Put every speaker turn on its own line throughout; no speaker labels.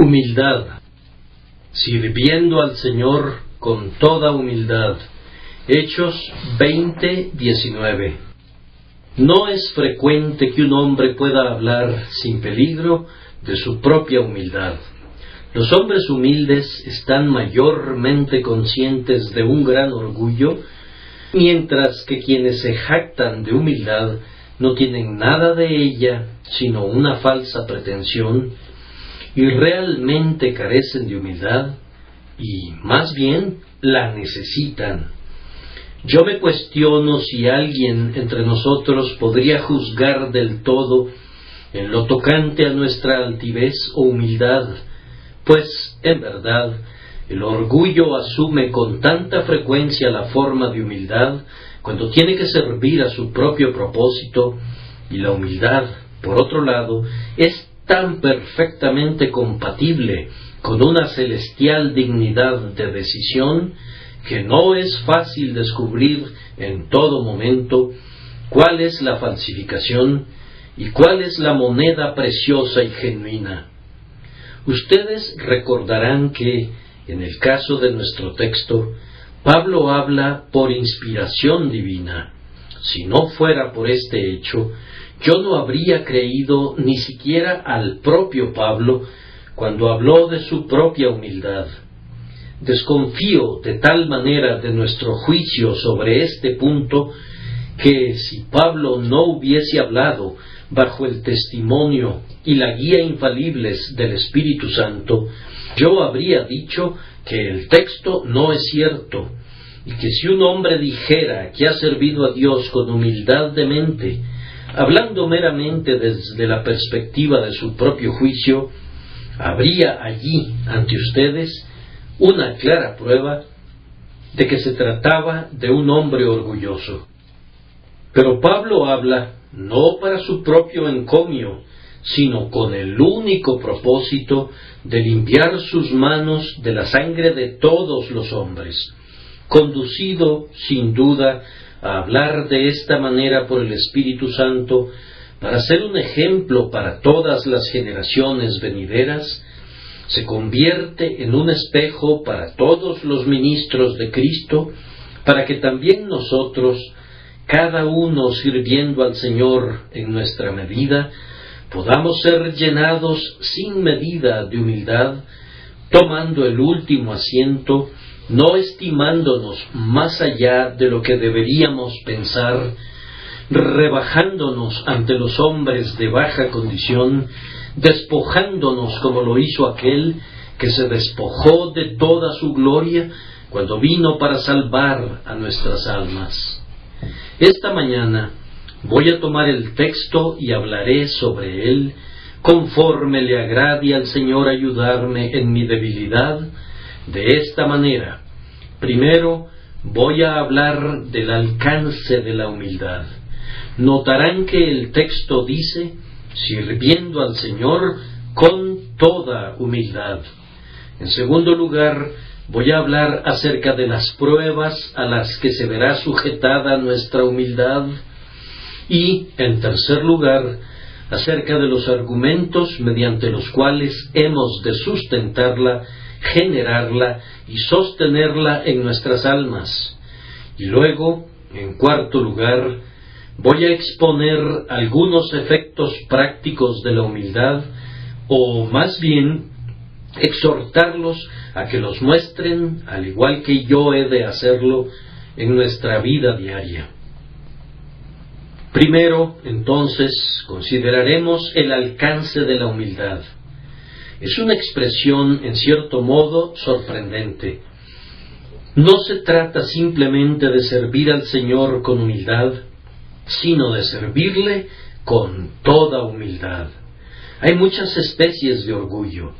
Humildad. Sirviendo al Señor con toda humildad. Hechos 20, 19. No es frecuente que un hombre pueda hablar sin peligro de su propia humildad. Los hombres humildes están mayormente conscientes de un gran orgullo, mientras que quienes se jactan de humildad no tienen nada de ella, sino una falsa pretensión, y realmente carecen de humildad, y más bien la necesitan. Yo me cuestiono si alguien entre nosotros podría juzgar del todo en lo tocante a nuestra altivez o humildad, pues, en verdad, el orgullo asume con tanta frecuencia la forma de humildad cuando tiene que servir a su propio propósito, y la humildad, por otro lado, es tan perfectamente compatible con una celestial dignidad de decisión que no es fácil descubrir en todo momento cuál es la falsificación y cuál es la moneda preciosa y genuina. Ustedes recordarán que, en el caso de nuestro texto, Pablo habla por inspiración divina. Si no fuera por este hecho, yo no habría creído ni siquiera al propio Pablo cuando habló de su propia humildad. Desconfío de tal manera de nuestro juicio sobre este punto que si Pablo no hubiese hablado bajo el testimonio y la guía infalibles del Espíritu Santo, yo habría dicho que el texto no es cierto, y que si un hombre dijera que ha servido a Dios con humildad de mente, hablando meramente desde la perspectiva de su propio juicio, habría allí ante ustedes una clara prueba de que se trataba de un hombre orgulloso. Pero Pablo habla no para su propio encomio, sino con el único propósito de limpiar sus manos de la sangre de todos los hombres, conducido, sin duda, a hablar de esta manera por el Espíritu Santo, para ser un ejemplo para todas las generaciones venideras, se convierte en un espejo para todos los ministros de Cristo, para que también nosotros, cada uno sirviendo al Señor en nuestra medida, podamos ser llenados sin medida de humildad, tomando el último asiento, no estimándonos más allá de lo que deberíamos pensar, rebajándonos ante los hombres de baja condición, despojándonos como lo hizo aquel que se despojó de toda su gloria cuando vino para salvar a nuestras almas. Esta mañana Voy a tomar el texto y hablaré sobre él, conforme le agrade al Señor ayudarme en mi debilidad, de esta manera. Primero, voy a hablar del alcance de la humildad. Notarán que el texto dice, sirviendo al Señor con toda humildad. En segundo lugar, voy a hablar acerca de las pruebas a las que se verá sujetada nuestra humildad y, en tercer lugar, acerca de los argumentos mediante los cuales hemos de sustentarla, generarla y sostenerla en nuestras almas. Y luego, en cuarto lugar, voy a exponer algunos efectos prácticos de la humildad, o más bien exhortarlos a que los muestren, al igual que yo he de hacerlo, en nuestra vida diaria. Primero, entonces, consideraremos el alcance de la humildad. Es una expresión, en cierto modo, sorprendente. No se trata simplemente de servir al Señor con humildad, sino de servirle con toda humildad. Hay muchas especies de orgullo.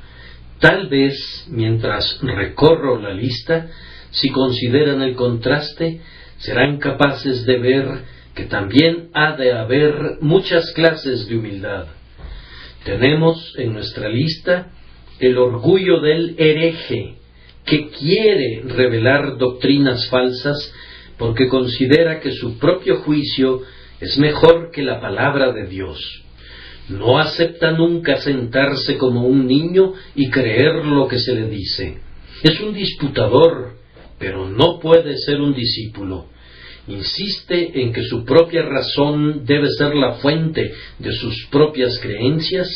Tal vez, mientras recorro la lista, si consideran el contraste, serán capaces de ver que también ha de haber muchas clases de humildad. Tenemos en nuestra lista el orgullo del hereje, que quiere revelar doctrinas falsas porque considera que su propio juicio es mejor que la palabra de Dios. No acepta nunca sentarse como un niño y creer lo que se le dice. Es un disputador, pero no puede ser un discípulo. Insiste en que su propia razón debe ser la fuente de sus propias creencias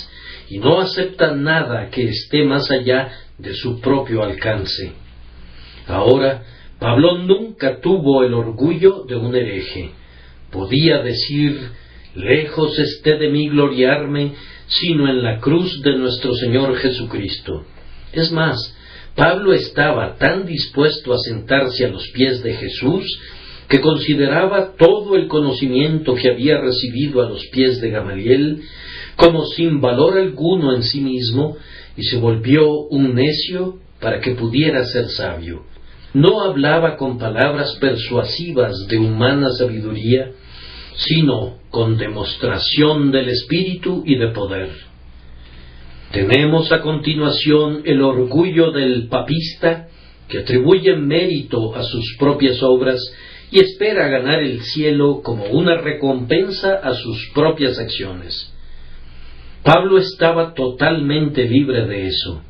y no acepta nada que esté más allá de su propio alcance. Ahora, Pablo nunca tuvo el orgullo de un hereje. Podía decir, lejos esté de mí gloriarme, sino en la cruz de nuestro Señor Jesucristo. Es más, Pablo estaba tan dispuesto a sentarse a los pies de Jesús que consideraba todo el conocimiento que había recibido a los pies de Gamaliel como sin valor alguno en sí mismo y se volvió un necio para que pudiera ser sabio. No hablaba con palabras persuasivas de humana sabiduría, sino con demostración del Espíritu y de poder. Tenemos a continuación el orgullo del papista que atribuye mérito a sus propias obras y espera ganar el cielo como una recompensa a sus propias acciones. Pablo estaba totalmente libre de eso.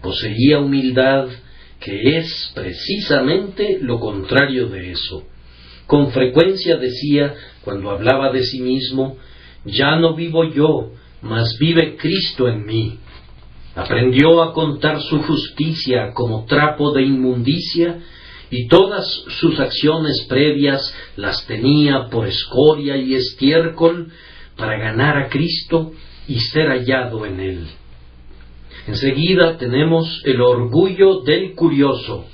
Poseía humildad, que es precisamente lo contrario de eso. Con frecuencia decía, cuando hablaba de sí mismo, ya no vivo yo, mas vive Cristo en mí. Aprendió a contar su justicia como trapo de inmundicia y todas sus acciones previas las tenía por escoria y estiércol para ganar a Cristo y ser hallado en él. Enseguida tenemos el orgullo del curioso,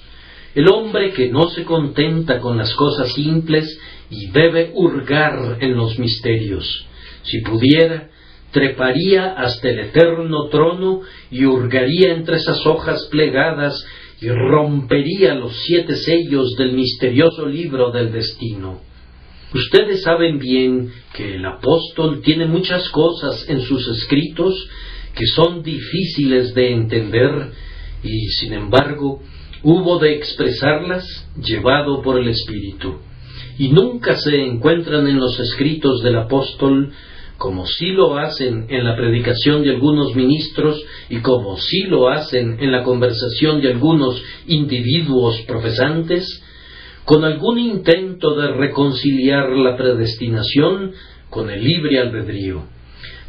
el hombre que no se contenta con las cosas simples y debe hurgar en los misterios. Si pudiera, treparía hasta el eterno trono y hurgaría entre esas hojas plegadas y rompería los siete sellos del misterioso libro del destino. Ustedes saben bien que el apóstol tiene muchas cosas en sus escritos que son difíciles de entender y, sin embargo, hubo de expresarlas llevado por el Espíritu. Y nunca se encuentran en los escritos del apóstol como sí lo hacen en la predicación de algunos ministros y como sí lo hacen en la conversación de algunos individuos profesantes, con algún intento de reconciliar la predestinación con el libre albedrío.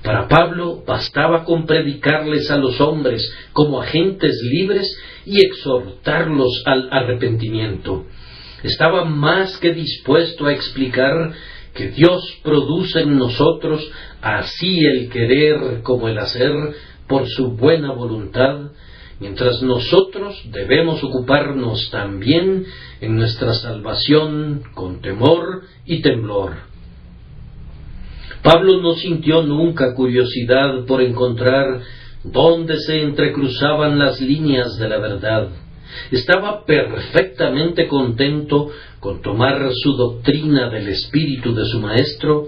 Para Pablo bastaba con predicarles a los hombres como agentes libres y exhortarlos al arrepentimiento. Estaba más que dispuesto a explicar que Dios produce en nosotros así el querer como el hacer por su buena voluntad, mientras nosotros debemos ocuparnos también en nuestra salvación con temor y temblor. Pablo no sintió nunca curiosidad por encontrar dónde se entrecruzaban las líneas de la verdad estaba perfectamente contento con tomar su doctrina del espíritu de su maestro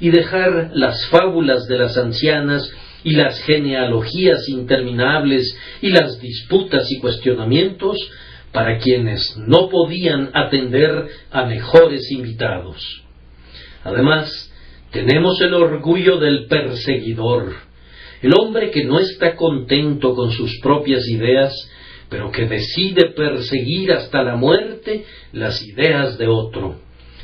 y dejar las fábulas de las ancianas y las genealogías interminables y las disputas y cuestionamientos para quienes no podían atender a mejores invitados. Además, tenemos el orgullo del perseguidor, el hombre que no está contento con sus propias ideas pero que decide perseguir hasta la muerte las ideas de otro.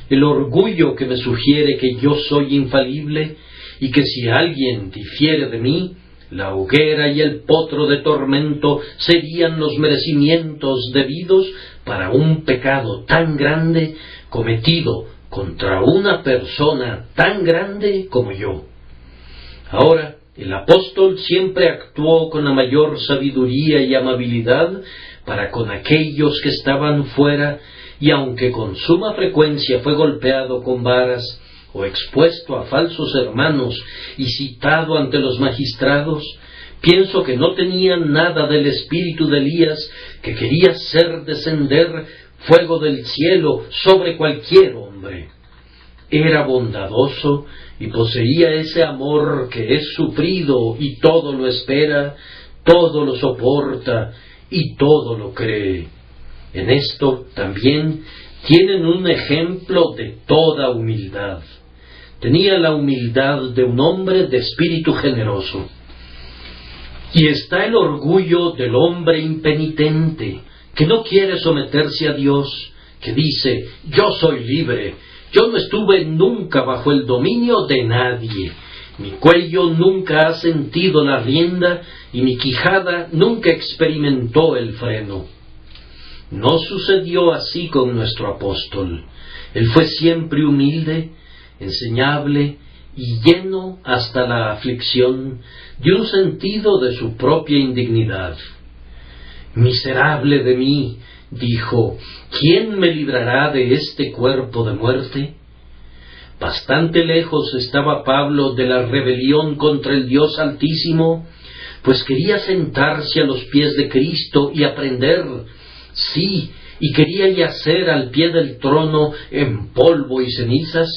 El orgullo que me sugiere que yo soy infalible y que si alguien difiere de mí, la hoguera y el potro de tormento serían los merecimientos debidos para un pecado tan grande cometido contra una persona tan grande como yo. Ahora, el apóstol siempre actuó con la mayor sabiduría y amabilidad para con aquellos que estaban fuera y aunque con suma frecuencia fue golpeado con varas o expuesto a falsos hermanos y citado ante los magistrados, pienso que no tenía nada del espíritu de Elías que quería ser descender fuego del cielo sobre cualquier hombre. Era bondadoso y poseía ese amor que es sufrido y todo lo espera, todo lo soporta y todo lo cree. En esto también tienen un ejemplo de toda humildad. tenía la humildad de un hombre de espíritu generoso. Y está el orgullo del hombre impenitente, que no quiere someterse a Dios, que dice, yo soy libre, yo no estuve nunca bajo el dominio de nadie, mi cuello nunca ha sentido la rienda y mi quijada nunca experimentó el freno. No sucedió así con nuestro apóstol. Él fue siempre humilde, enseñable y lleno hasta la aflicción de un sentido de su propia indignidad. Miserable de mí, dijo, ¿quién me librará de este cuerpo de muerte? Bastante lejos estaba Pablo de la rebelión contra el Dios Altísimo, pues quería sentarse a los pies de Cristo y aprender, sí, y quería yacer al pie del trono en polvo y cenizas,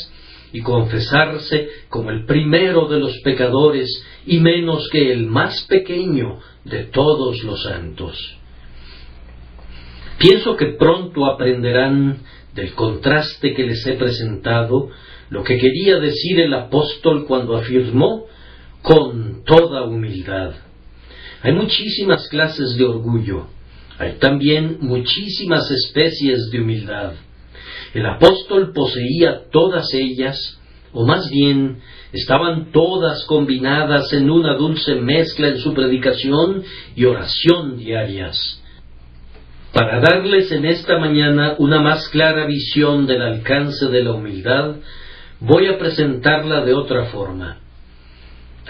y confesarse como el primero de los pecadores y menos que el más pequeño de todos los santos. Pienso que pronto aprenderán del contraste que les he presentado lo que quería decir el apóstol cuando afirmó con toda humildad. Hay muchísimas clases de orgullo, hay también muchísimas especies de humildad. El apóstol poseía todas ellas, o más bien estaban todas combinadas en una dulce mezcla en su predicación y oración diarias. Para darles en esta mañana una más clara visión del alcance de la humildad, voy a presentarla de otra forma.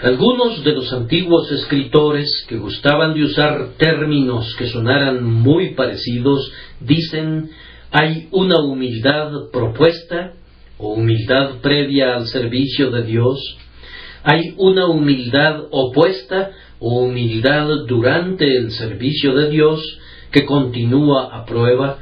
Algunos de los antiguos escritores que gustaban de usar términos que sonaran muy parecidos dicen hay una humildad propuesta o humildad previa al servicio de Dios, hay una humildad opuesta o humildad durante el servicio de Dios que continúa a prueba,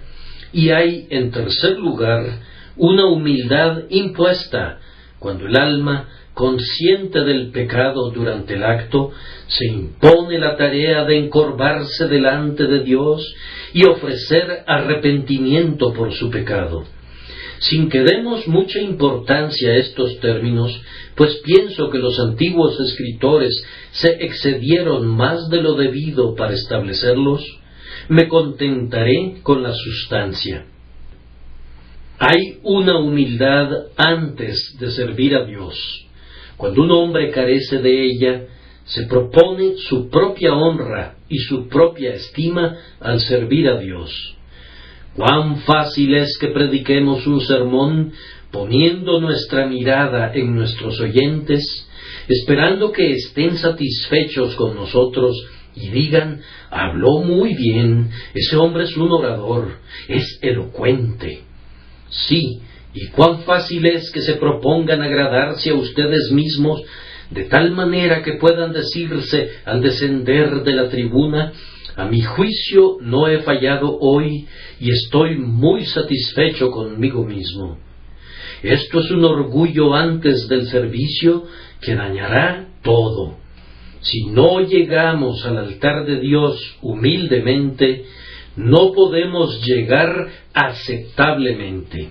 y hay, en tercer lugar, una humildad impuesta cuando el alma, consciente del pecado durante el acto, se impone la tarea de encorvarse delante de Dios y ofrecer arrepentimiento por su pecado. Sin que demos mucha importancia a estos términos, pues pienso que los antiguos escritores se excedieron más de lo debido para establecerlos, me contentaré con la sustancia. Hay una humildad antes de servir a Dios. Cuando un hombre carece de ella, se propone su propia honra y su propia estima al servir a Dios. Cuán fácil es que prediquemos un sermón poniendo nuestra mirada en nuestros oyentes, esperando que estén satisfechos con nosotros y digan, habló muy bien, ese hombre es un orador, es elocuente. Sí, y cuán fácil es que se propongan agradarse a ustedes mismos de tal manera que puedan decirse al descender de la tribuna, a mi juicio no he fallado hoy y estoy muy satisfecho conmigo mismo. Esto es un orgullo antes del servicio que dañará todo. Si no llegamos al altar de Dios humildemente, no podemos llegar aceptablemente.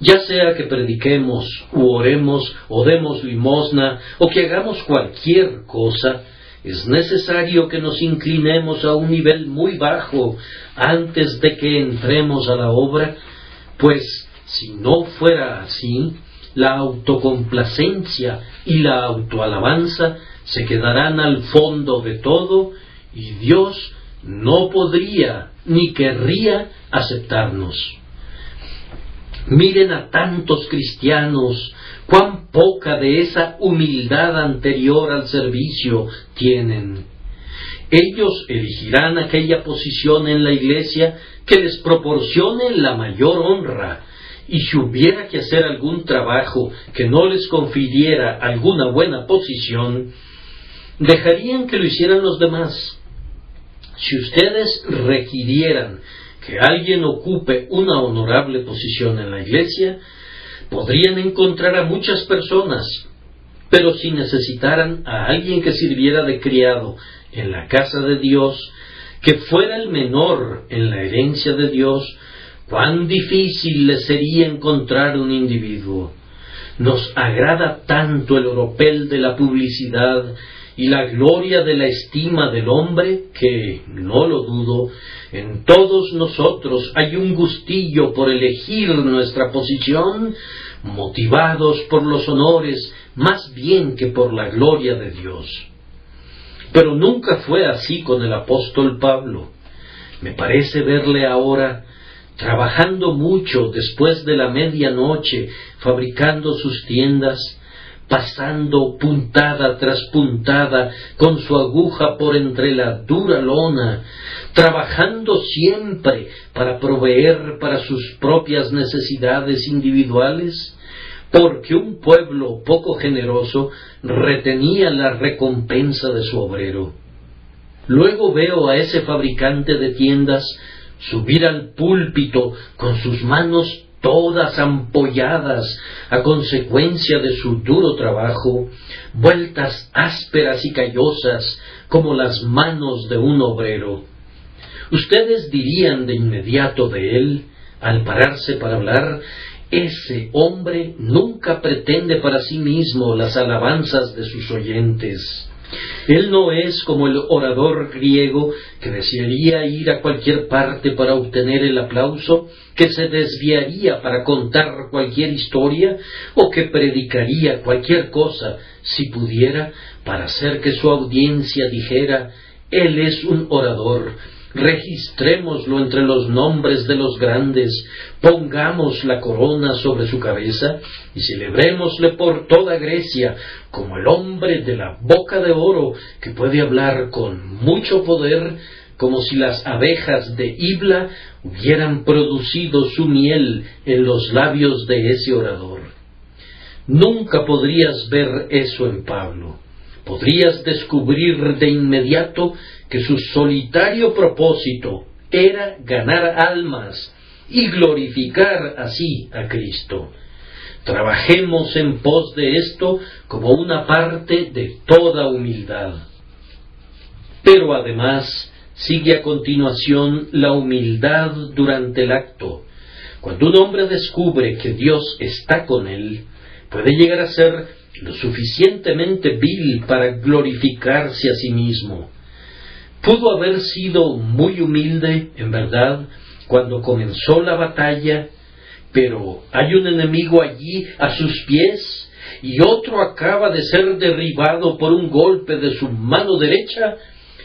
Ya sea que prediquemos, u oremos, o demos limosna, o que hagamos cualquier cosa, es necesario que nos inclinemos a un nivel muy bajo antes de que entremos a la obra, pues si no fuera así, la autocomplacencia y la autoalabanza se quedarán al fondo de todo y Dios no podría ni querría aceptarnos. Miren a tantos cristianos, cuán poca de esa humildad anterior al servicio tienen. Ellos elegirán aquella posición en la iglesia que les proporcione la mayor honra, y si hubiera que hacer algún trabajo que no les confiriera alguna buena posición, dejarían que lo hicieran los demás. Si ustedes requirieran que alguien ocupe una honorable posición en la iglesia, podrían encontrar a muchas personas, pero si necesitaran a alguien que sirviera de criado en la casa de Dios, que fuera el menor en la herencia de Dios, cuán difícil les sería encontrar un individuo. Nos agrada tanto el oropel de la publicidad y la gloria de la estima del hombre que, no lo dudo, en todos nosotros hay un gustillo por elegir nuestra posición, motivados por los honores más bien que por la gloria de Dios. Pero nunca fue así con el apóstol Pablo. Me parece verle ahora trabajando mucho después de la medianoche, fabricando sus tiendas, pasando puntada tras puntada con su aguja por entre la dura lona, trabajando siempre para proveer para sus propias necesidades individuales, porque un pueblo poco generoso retenía la recompensa de su obrero. Luego veo a ese fabricante de tiendas subir al púlpito con sus manos todas ampolladas a consecuencia de su duro trabajo, vueltas ásperas y callosas como las manos de un obrero. Ustedes dirían de inmediato de él, al pararse para hablar, ese hombre nunca pretende para sí mismo las alabanzas de sus oyentes. Él no es como el orador griego que desearía ir a cualquier parte para obtener el aplauso, que se desviaría para contar cualquier historia o que predicaría cualquier cosa, si pudiera, para hacer que su audiencia dijera Él es un orador, registrémoslo entre los nombres de los grandes, pongamos la corona sobre su cabeza y celebrémosle por toda Grecia como el hombre de la boca de oro que puede hablar con mucho poder como si las abejas de Ibla hubieran producido su miel en los labios de ese orador. Nunca podrías ver eso en Pablo. Podrías descubrir de inmediato que su solitario propósito era ganar almas y glorificar así a Cristo. Trabajemos en pos de esto como una parte de toda humildad. Pero además sigue a continuación la humildad durante el acto. Cuando un hombre descubre que Dios está con él, puede llegar a ser lo suficientemente vil para glorificarse a sí mismo. Pudo haber sido muy humilde, en verdad, cuando comenzó la batalla, pero hay un enemigo allí a sus pies y otro acaba de ser derribado por un golpe de su mano derecha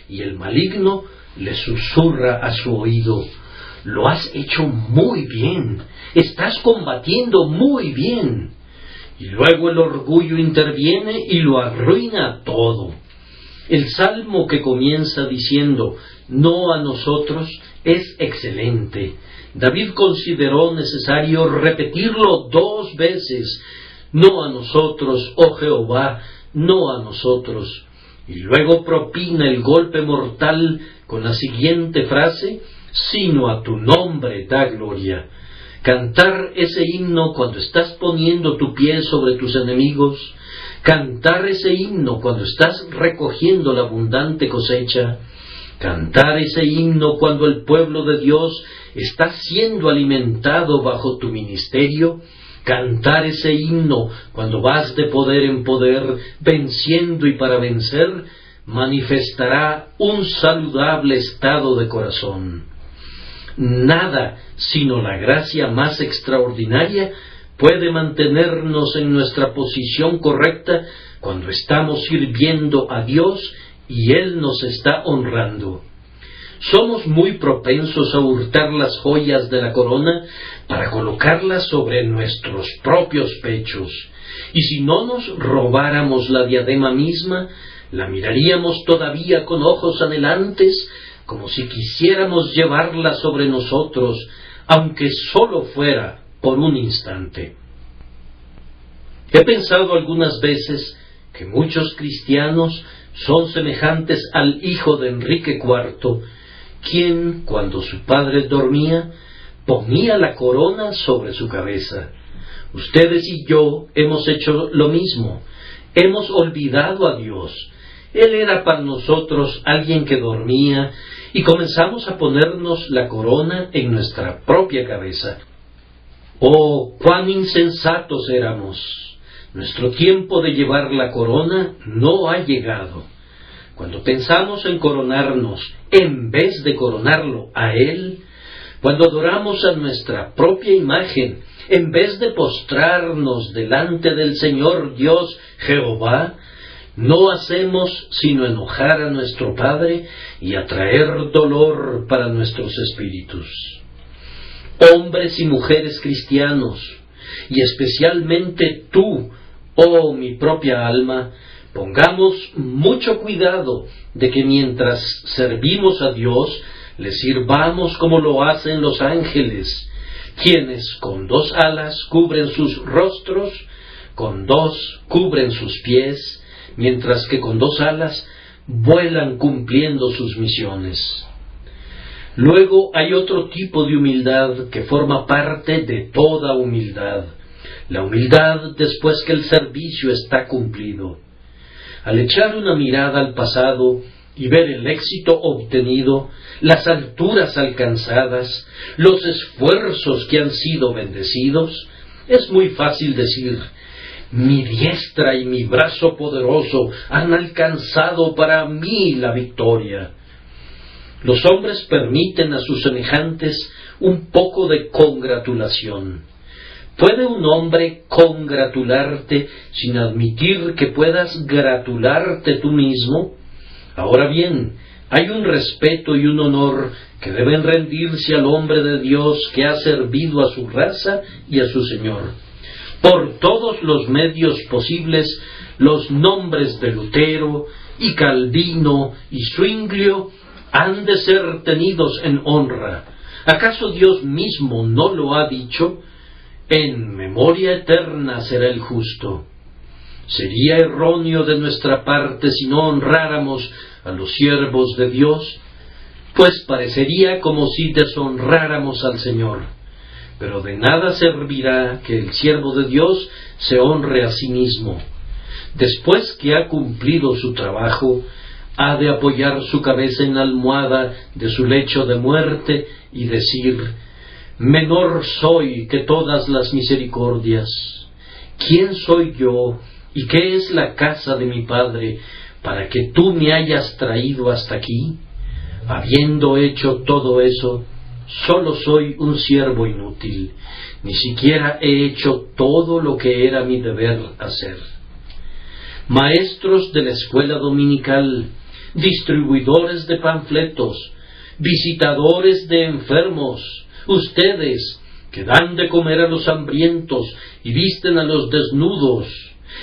y el maligno le susurra a su oído, lo has hecho muy bien, estás combatiendo muy bien. Y luego el orgullo interviene y lo arruina todo. El salmo que comienza diciendo, no a nosotros, es excelente. David consideró necesario repetirlo dos veces, no a nosotros, oh Jehová, no a nosotros. Y luego propina el golpe mortal con la siguiente frase, sino a tu nombre da gloria. Cantar ese himno cuando estás poniendo tu pie sobre tus enemigos, cantar ese himno cuando estás recogiendo la abundante cosecha, cantar ese himno cuando el pueblo de Dios está siendo alimentado bajo tu ministerio, cantar ese himno cuando vas de poder en poder, venciendo y para vencer, manifestará un saludable estado de corazón. Nada sino la gracia más extraordinaria puede mantenernos en nuestra posición correcta cuando estamos sirviendo a Dios y Él nos está honrando. Somos muy propensos a hurtar las joyas de la corona para colocarlas sobre nuestros propios pechos, y si no nos robáramos la diadema misma, la miraríamos todavía con ojos anhelantes, como si quisiéramos llevarla sobre nosotros, aunque sólo fuera por un instante. He pensado algunas veces que muchos cristianos son semejantes al hijo de Enrique IV, quien, cuando su padre dormía, ponía la corona sobre su cabeza. Ustedes y yo hemos hecho lo mismo, hemos olvidado a Dios. Él era para nosotros alguien que dormía y comenzamos a ponernos la corona en nuestra propia cabeza. Oh, cuán insensatos éramos. Nuestro tiempo de llevar la corona no ha llegado. Cuando pensamos en coronarnos en vez de coronarlo a Él, cuando adoramos a nuestra propia imagen en vez de postrarnos delante del Señor Dios Jehová, no hacemos sino enojar a nuestro Padre y atraer dolor para nuestros espíritus. Hombres y mujeres cristianos, y especialmente tú, oh mi propia alma, pongamos mucho cuidado de que mientras servimos a Dios, le sirvamos como lo hacen los ángeles, quienes con dos alas cubren sus rostros, con dos cubren sus pies, mientras que con dos alas vuelan cumpliendo sus misiones. Luego hay otro tipo de humildad que forma parte de toda humildad, la humildad después que el servicio está cumplido. Al echar una mirada al pasado, y ver el éxito obtenido, las alturas alcanzadas, los esfuerzos que han sido bendecidos, es muy fácil decir, mi diestra y mi brazo poderoso han alcanzado para mí la victoria. Los hombres permiten a sus semejantes un poco de congratulación. ¿Puede un hombre congratularte sin admitir que puedas gratularte tú mismo? Ahora bien, hay un respeto y un honor que deben rendirse al hombre de Dios que ha servido a su raza y a su Señor. Por todos los medios posibles, los nombres de Lutero y Calvino y Zwinglio han de ser tenidos en honra. ¿Acaso Dios mismo no lo ha dicho? En memoria eterna será el justo. Sería erróneo de nuestra parte si no honráramos a los siervos de Dios, pues parecería como si deshonráramos al Señor. Pero de nada servirá que el siervo de Dios se honre a sí mismo. Después que ha cumplido su trabajo, ha de apoyar su cabeza en la almohada de su lecho de muerte y decir, Menor soy que todas las misericordias. ¿Quién soy yo y qué es la casa de mi Padre para que tú me hayas traído hasta aquí, habiendo hecho todo eso, solo soy un siervo inútil, ni siquiera he hecho todo lo que era mi deber hacer. Maestros de la escuela dominical, distribuidores de panfletos, visitadores de enfermos, ustedes que dan de comer a los hambrientos y visten a los desnudos,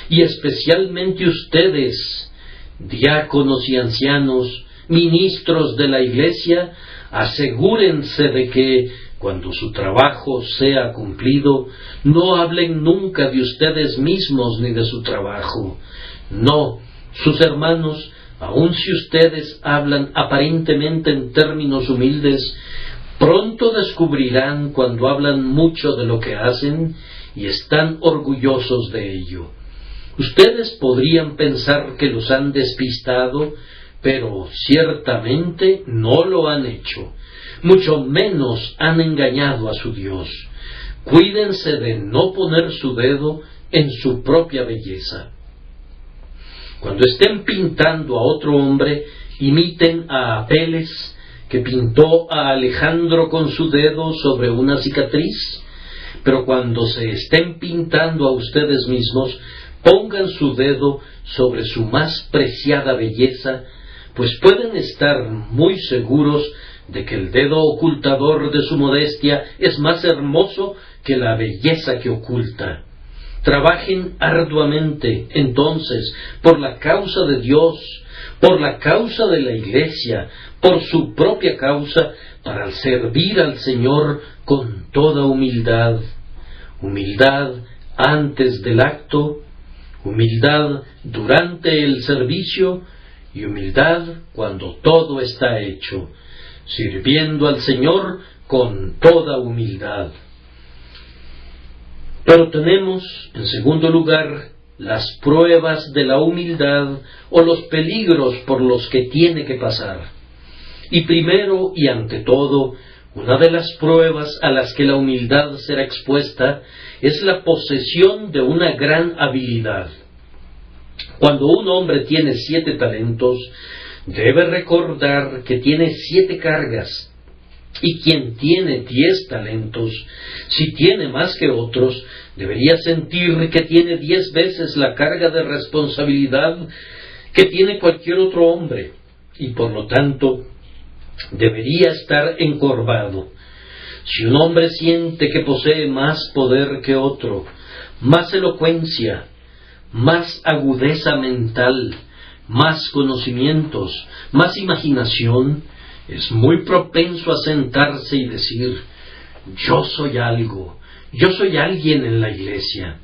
y especialmente ustedes, diáconos y ancianos, ministros de la Iglesia, asegúrense de que, cuando su trabajo sea cumplido, no hablen nunca de ustedes mismos ni de su trabajo. No, sus hermanos, aun si ustedes hablan aparentemente en términos humildes, pronto descubrirán cuando hablan mucho de lo que hacen y están orgullosos de ello. Ustedes podrían pensar que los han despistado, pero ciertamente no lo han hecho, mucho menos han engañado a su Dios. Cuídense de no poner su dedo en su propia belleza. Cuando estén pintando a otro hombre, imiten a Apeles, que pintó a Alejandro con su dedo sobre una cicatriz, pero cuando se estén pintando a ustedes mismos, pongan su dedo sobre su más preciada belleza, pues pueden estar muy seguros de que el dedo ocultador de su modestia es más hermoso que la belleza que oculta. Trabajen arduamente, entonces, por la causa de Dios, por la causa de la Iglesia, por su propia causa, para servir al Señor con toda humildad. Humildad antes del acto, humildad durante el servicio y humildad cuando todo está hecho, sirviendo al Señor con toda humildad. Pero tenemos, en segundo lugar, las pruebas de la humildad o los peligros por los que tiene que pasar. Y primero y ante todo, Una de las pruebas a las que la humildad será expuesta es la posesión de una gran habilidad. Cuando un hombre tiene siete talentos, debe recordar que tiene siete cargas. Y quien tiene diez talentos, si tiene más que otros, debería sentir que tiene diez veces la carga de responsabilidad que tiene cualquier otro hombre, y por lo tanto debería estar encorvado. Si un hombre siente que posee más poder que otro, más elocuencia, más agudeza mental, más conocimientos, más imaginación, es muy propenso a sentarse y decir, yo soy algo, yo soy alguien en la iglesia.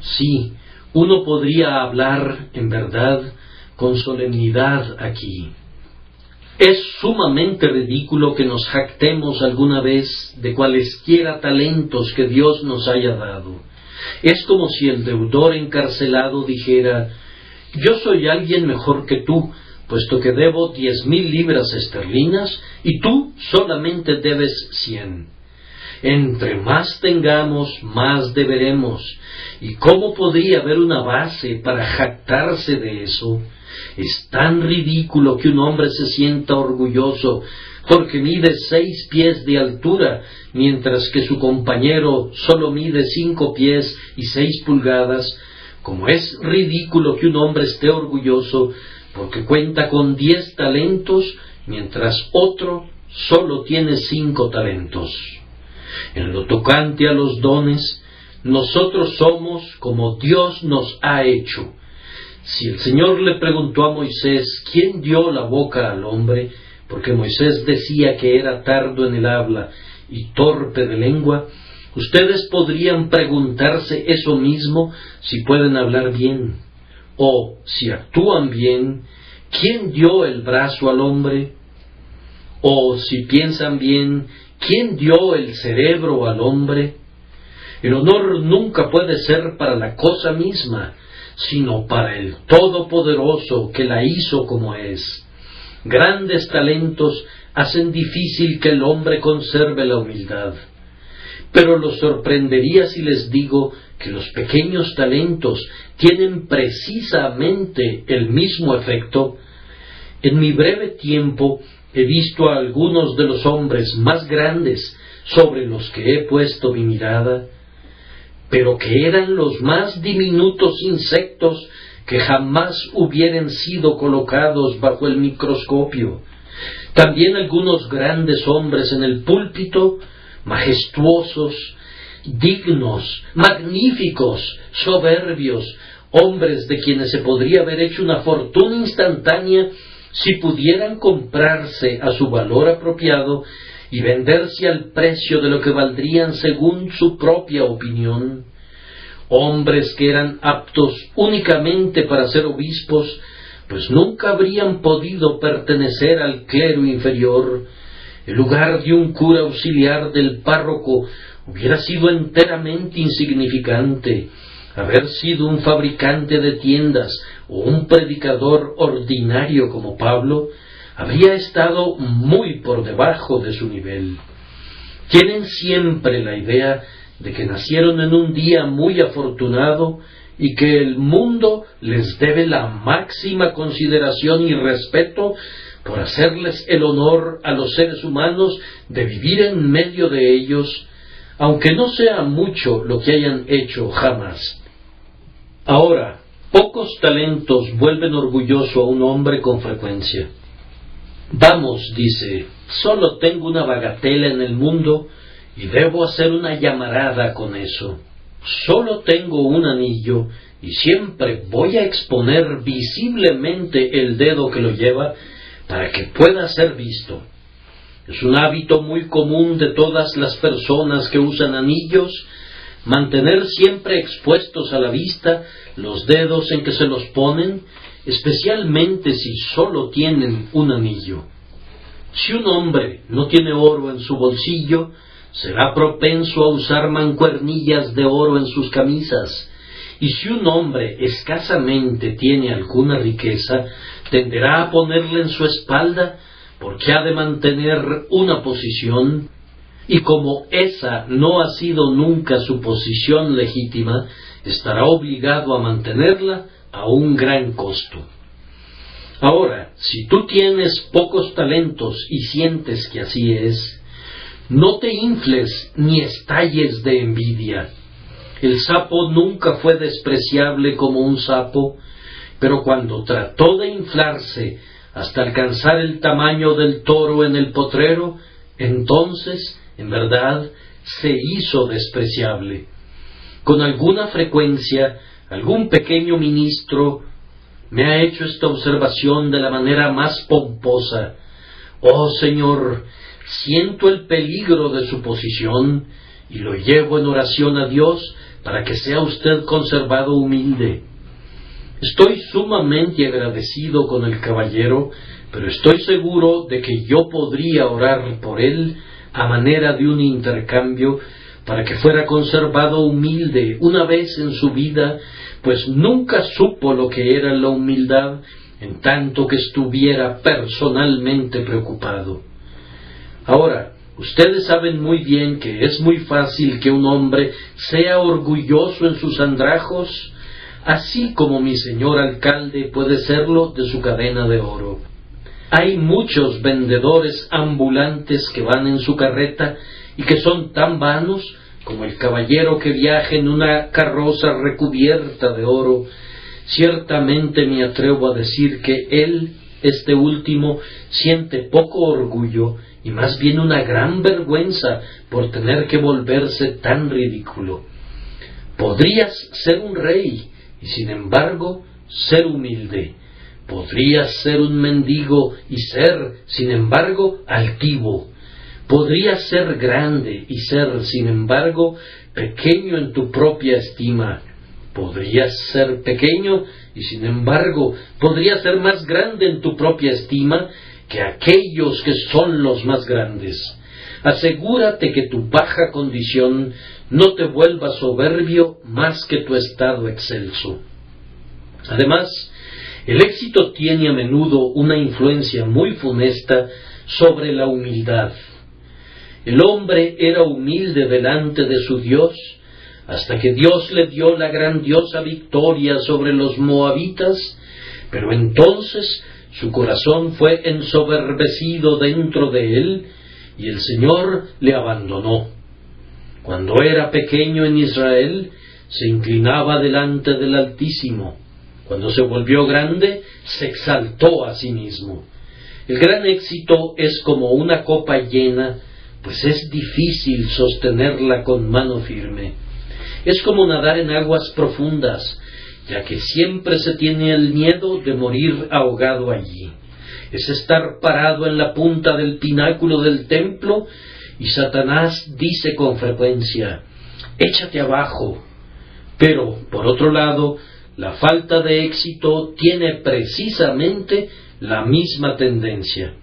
Sí, uno podría hablar, en verdad, con solemnidad aquí. Es sumamente ridículo que nos jactemos alguna vez de cualesquiera talentos que Dios nos haya dado. Es como si el deudor encarcelado dijera Yo soy alguien mejor que tú, puesto que debo diez mil libras esterlinas y tú solamente debes cien. Entre más tengamos, más deberemos. ¿Y cómo podría haber una base para jactarse de eso? Es tan ridículo que un hombre se sienta orgulloso porque mide seis pies de altura, mientras que su compañero solo mide cinco pies y seis pulgadas, como es ridículo que un hombre esté orgulloso porque cuenta con diez talentos, mientras otro solo tiene cinco talentos. En lo tocante a los dones, nosotros somos como Dios nos ha hecho, si el Señor le preguntó a Moisés quién dio la boca al hombre, porque Moisés decía que era tardo en el habla y torpe de lengua, ustedes podrían preguntarse eso mismo si pueden hablar bien, o si actúan bien, ¿quién dio el brazo al hombre? O si piensan bien, ¿quién dio el cerebro al hombre? El honor nunca puede ser para la cosa misma, sino para el Todopoderoso que la hizo como es. Grandes talentos hacen difícil que el hombre conserve la humildad. Pero los sorprendería si les digo que los pequeños talentos tienen precisamente el mismo efecto. En mi breve tiempo he visto a algunos de los hombres más grandes sobre los que he puesto mi mirada, pero que eran los más diminutos insectos que jamás hubieran sido colocados bajo el microscopio. También algunos grandes hombres en el púlpito, majestuosos, dignos, magníficos, soberbios, hombres de quienes se podría haber hecho una fortuna instantánea si pudieran comprarse a su valor apropiado y venderse al precio de lo que valdrían según su propia opinión. Hombres que eran aptos únicamente para ser obispos, pues nunca habrían podido pertenecer al clero inferior. El lugar de un cura auxiliar del párroco hubiera sido enteramente insignificante. Haber sido un fabricante de tiendas o un predicador ordinario como Pablo habría estado muy por debajo de su nivel. Tienen siempre la idea de que nacieron en un día muy afortunado y que el mundo les debe la máxima consideración y respeto por hacerles el honor a los seres humanos de vivir en medio de ellos, aunque no sea mucho lo que hayan hecho jamás. Ahora, pocos talentos vuelven orgulloso a un hombre con frecuencia. Vamos, dice, solo tengo una bagatela en el mundo y debo hacer una llamarada con eso. Solo tengo un anillo y siempre voy a exponer visiblemente el dedo que lo lleva para que pueda ser visto. Es un hábito muy común de todas las personas que usan anillos mantener siempre expuestos a la vista los dedos en que se los ponen especialmente si solo tienen un anillo. Si un hombre no tiene oro en su bolsillo, será propenso a usar mancuernillas de oro en sus camisas, y si un hombre escasamente tiene alguna riqueza, tenderá a ponerla en su espalda, porque ha de mantener una posición, y como esa no ha sido nunca su posición legítima, estará obligado a mantenerla a un gran costo. Ahora, si tú tienes pocos talentos y sientes que así es, no te infles ni estalles de envidia. El sapo nunca fue despreciable como un sapo, pero cuando trató de inflarse hasta alcanzar el tamaño del toro en el potrero, entonces, en verdad, se hizo despreciable. Con alguna frecuencia, algún pequeño ministro me ha hecho esta observación de la manera más pomposa. Oh Señor, siento el peligro de su posición y lo llevo en oración a Dios para que sea usted conservado humilde. Estoy sumamente agradecido con el caballero, pero estoy seguro de que yo podría orar por él a manera de un intercambio para que fuera conservado humilde una vez en su vida, pues nunca supo lo que era la humildad en tanto que estuviera personalmente preocupado. Ahora, ustedes saben muy bien que es muy fácil que un hombre sea orgulloso en sus andrajos, así como mi señor alcalde puede serlo de su cadena de oro. Hay muchos vendedores ambulantes que van en su carreta y que son tan vanos como el caballero que viaja en una carroza recubierta de oro. Ciertamente me atrevo a decir que él, este último, siente poco orgullo y más bien una gran vergüenza por tener que volverse tan ridículo. Podrías ser un rey y sin embargo ser humilde. Podrías ser un mendigo y ser, sin embargo, altivo. Podrías ser grande y ser, sin embargo, pequeño en tu propia estima. Podrías ser pequeño y, sin embargo, podrías ser más grande en tu propia estima que aquellos que son los más grandes. Asegúrate que tu baja condición no te vuelva soberbio más que tu estado excelso. Además, el éxito tiene a menudo una influencia muy funesta sobre la humildad. El hombre era humilde delante de su Dios, hasta que Dios le dio la grandiosa victoria sobre los moabitas, pero entonces su corazón fue ensoberbecido dentro de él y el Señor le abandonó. Cuando era pequeño en Israel, se inclinaba delante del Altísimo. Cuando se volvió grande, se exaltó a sí mismo. El gran éxito es como una copa llena, pues es difícil sostenerla con mano firme. Es como nadar en aguas profundas, ya que siempre se tiene el miedo de morir ahogado allí. Es estar parado en la punta del pináculo del templo y Satanás dice con frecuencia, échate abajo. Pero, por otro lado, la falta de éxito tiene precisamente la misma tendencia.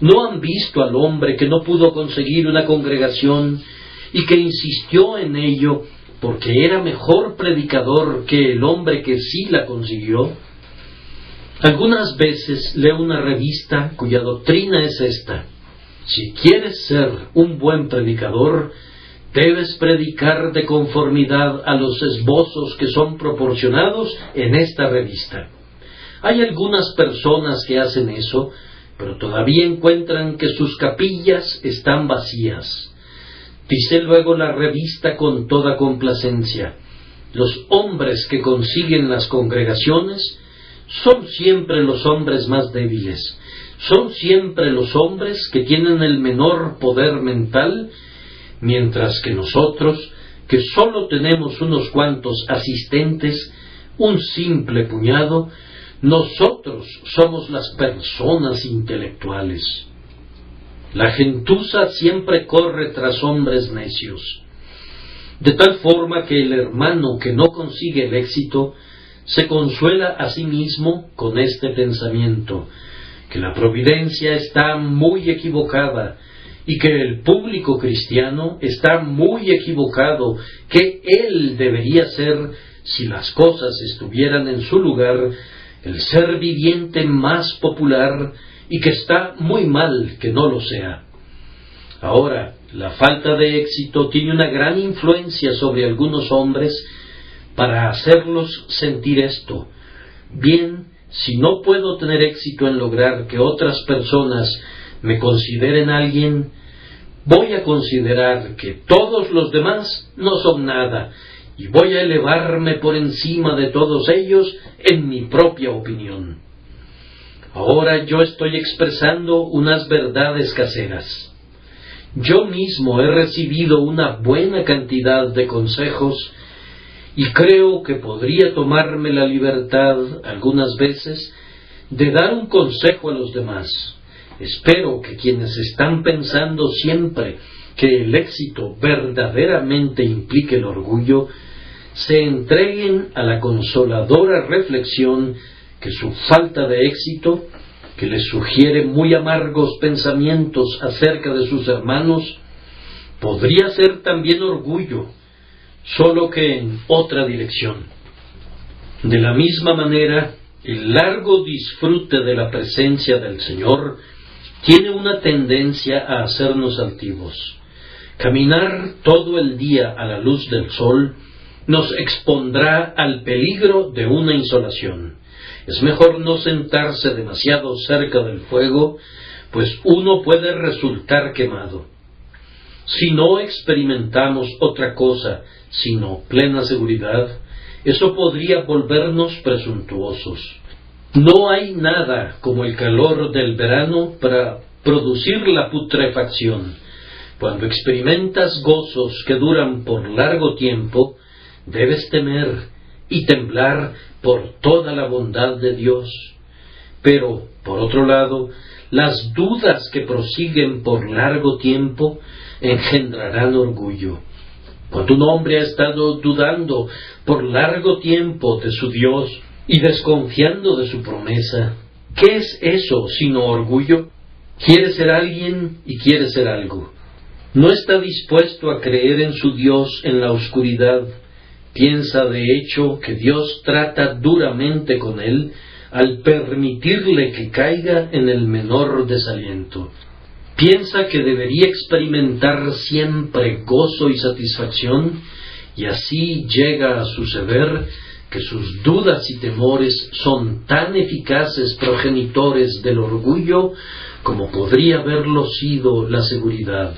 ¿No han visto al hombre que no pudo conseguir una congregación y que insistió en ello porque era mejor predicador que el hombre que sí la consiguió? Algunas veces leo una revista cuya doctrina es esta. Si quieres ser un buen predicador, debes predicar de conformidad a los esbozos que son proporcionados en esta revista. Hay algunas personas que hacen eso, pero todavía encuentran que sus capillas están vacías. Dice luego la revista con toda complacencia, los hombres que consiguen las congregaciones son siempre los hombres más débiles, son siempre los hombres que tienen el menor poder mental, mientras que nosotros, que sólo tenemos unos cuantos asistentes, un simple puñado, nosotros somos las personas intelectuales. La gentuza siempre corre tras hombres necios, de tal forma que el hermano que no consigue el éxito se consuela a sí mismo con este pensamiento, que la providencia está muy equivocada y que el público cristiano está muy equivocado, que él debería ser, si las cosas estuvieran en su lugar, el ser viviente más popular y que está muy mal que no lo sea. Ahora, la falta de éxito tiene una gran influencia sobre algunos hombres para hacerlos sentir esto. Bien, si no puedo tener éxito en lograr que otras personas me consideren alguien, voy a considerar que todos los demás no son nada y voy a elevarme por encima de todos ellos en mi propia opinión. Ahora yo estoy expresando unas verdades caseras. Yo mismo he recibido una buena cantidad de consejos y creo que podría tomarme la libertad algunas veces de dar un consejo a los demás. Espero que quienes están pensando siempre que el éxito verdaderamente implique el orgullo, se entreguen a la consoladora reflexión que su falta de éxito que les sugiere muy amargos pensamientos acerca de sus hermanos, podría ser también orgullo, solo que en otra dirección. De la misma manera, el largo disfrute de la presencia del Señor tiene una tendencia a hacernos altivos. Caminar todo el día a la luz del sol nos expondrá al peligro de una insolación. Es mejor no sentarse demasiado cerca del fuego, pues uno puede resultar quemado. Si no experimentamos otra cosa sino plena seguridad, eso podría volvernos presuntuosos. No hay nada como el calor del verano para producir la putrefacción. Cuando experimentas gozos que duran por largo tiempo, debes temer y temblar por toda la bondad de Dios. Pero, por otro lado, las dudas que prosiguen por largo tiempo engendrarán orgullo. Cuando un hombre ha estado dudando por largo tiempo de su Dios y desconfiando de su promesa, ¿qué es eso sino orgullo? Quiere ser alguien y quiere ser algo. No está dispuesto a creer en su Dios en la oscuridad Piensa de hecho que Dios trata duramente con él al permitirle que caiga en el menor desaliento. Piensa que debería experimentar siempre gozo y satisfacción y así llega a suceder que sus dudas y temores son tan eficaces progenitores del orgullo como podría haberlo sido la seguridad.